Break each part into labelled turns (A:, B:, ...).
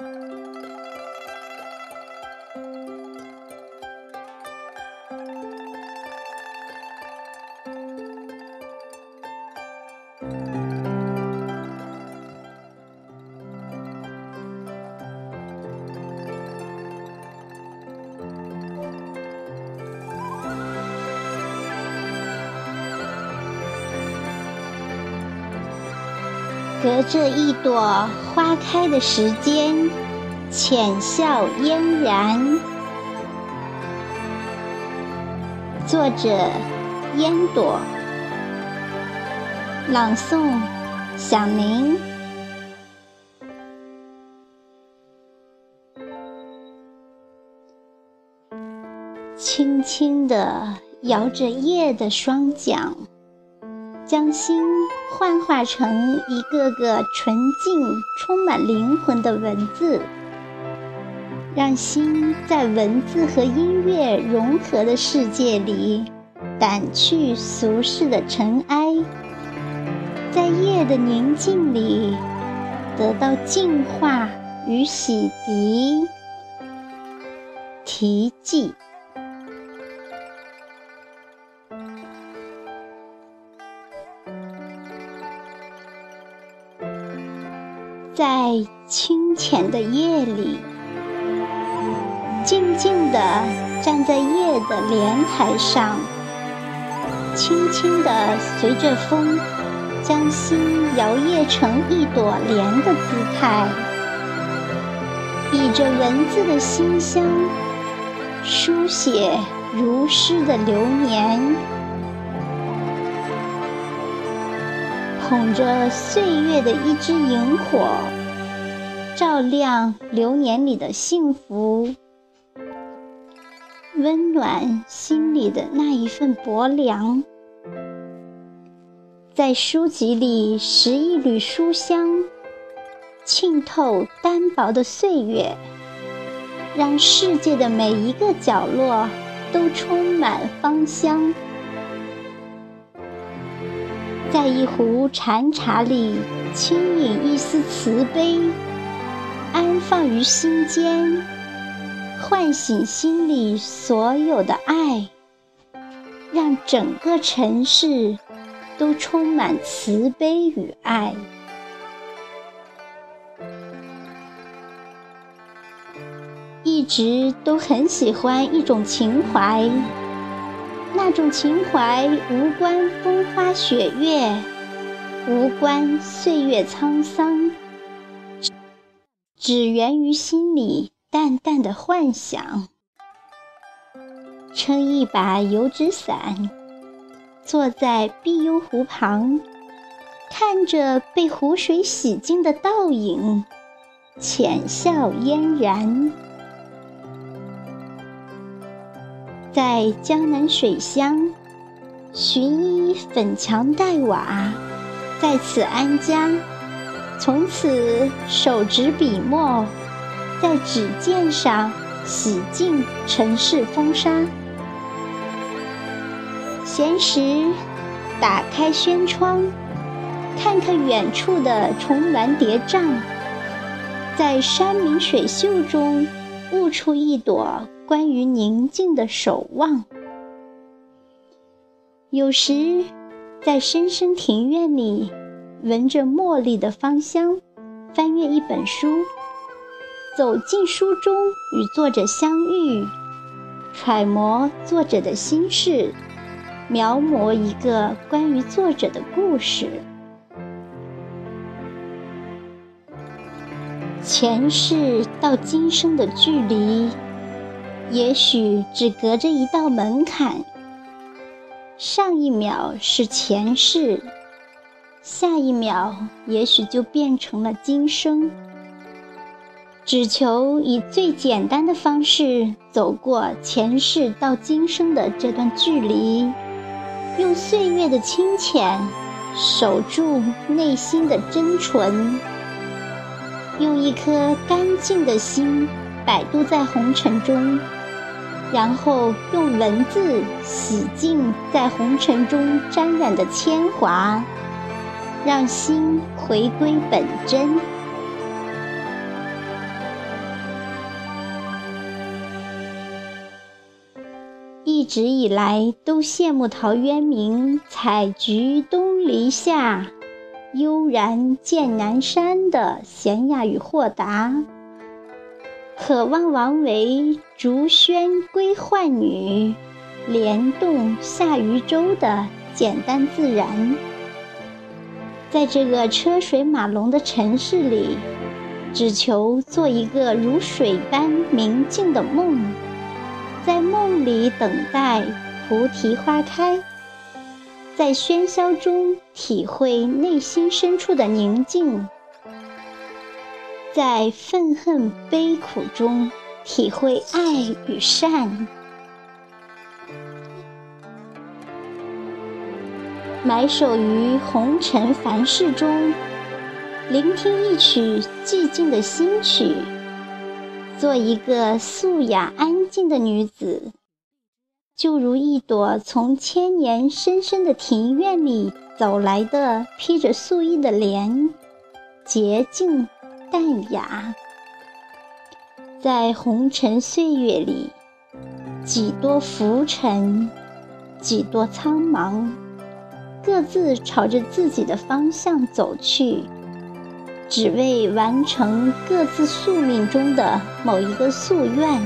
A: Música 隔着一朵花开的时间，浅笑嫣然。作者：烟朵。朗诵：小宁。轻轻地摇着叶的双桨。将心幻化成一个个纯净、充满灵魂的文字，让心在文字和音乐融合的世界里，掸去俗世的尘埃，在夜的宁静里得到净化与洗涤。题记。在清浅的夜里，静静地站在夜的莲台上，轻轻地随着风，将心摇曳成一朵莲的姿态，以着文字的馨香，书写如诗的流年。捧着岁月的一支萤火，照亮流年里的幸福，温暖心里的那一份薄凉。在书籍里拾一缕书香，浸透单薄的岁月，让世界的每一个角落都充满芳香。在一壶禅茶里，轻饮一丝慈悲，安放于心间，唤醒心里所有的爱，让整个城市都充满慈悲与爱。一直都很喜欢一种情怀。那种情怀无关风花雪月，无关岁月沧桑，只源于心里淡淡的幻想。撑一把油纸伞，坐在碧幽湖旁，看着被湖水洗净的倒影，浅笑嫣然。在江南水乡，寻一粉墙黛瓦，在此安家。从此手执笔墨，在纸笺上洗净尘世风沙。闲时打开轩窗，看看远处的重峦叠嶂，在山明水秀中悟出一朵。关于宁静的守望，有时在深深庭院里，闻着茉莉的芳香，翻阅一本书，走进书中与作者相遇，揣摩作者的心事，描摹一个关于作者的故事。前世到今生的距离。也许只隔着一道门槛，上一秒是前世，下一秒也许就变成了今生。只求以最简单的方式走过前世到今生的这段距离，用岁月的清浅守住内心的真纯，用一颗干净的心。摆渡在红尘中，然后用文字洗净在红尘中沾染的铅华让心回归本真。一直以来都羡慕陶渊明采菊东篱下悠然见南山的娴雅与豁达。渴望王维“竹喧归浣女，莲动下渔舟”的简单自然。在这个车水马龙的城市里，只求做一个如水般明净的梦，在梦里等待菩提花开，在喧嚣中体会内心深处的宁静，在愤恨悲苦中体会爱与善。埋首于红尘凡事中，聆听一曲寂静的新曲，做一个素雅安静的女子，就如一朵从千年深深的庭院里走来的披着素衣的莲，洁净淡雅。在红尘岁月里，几多浮沉，几多苍茫。各自朝着自己的方向走去，只为完成各自宿命中的某一个夙愿，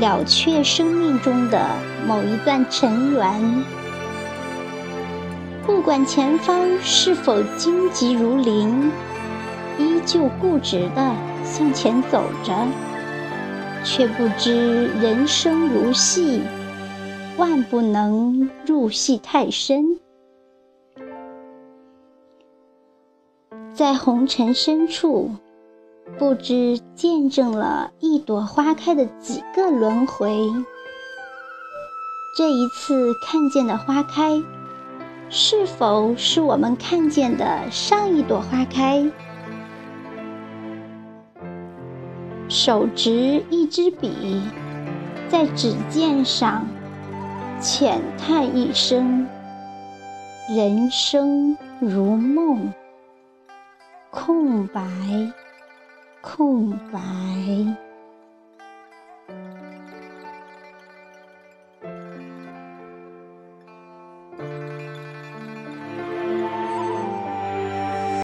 A: 了却生命中的某一段尘缘。不管前方是否荆棘如林，旧固执地向前走着，却不知人生如戏，万不能入戏太深。在红尘深处，不知见证了一朵花开的几个轮回。这一次看见的花开，是否是我们看见的上一朵花开？手执一支笔，在纸笺上浅叹一声：“人生如梦。”空白，空白。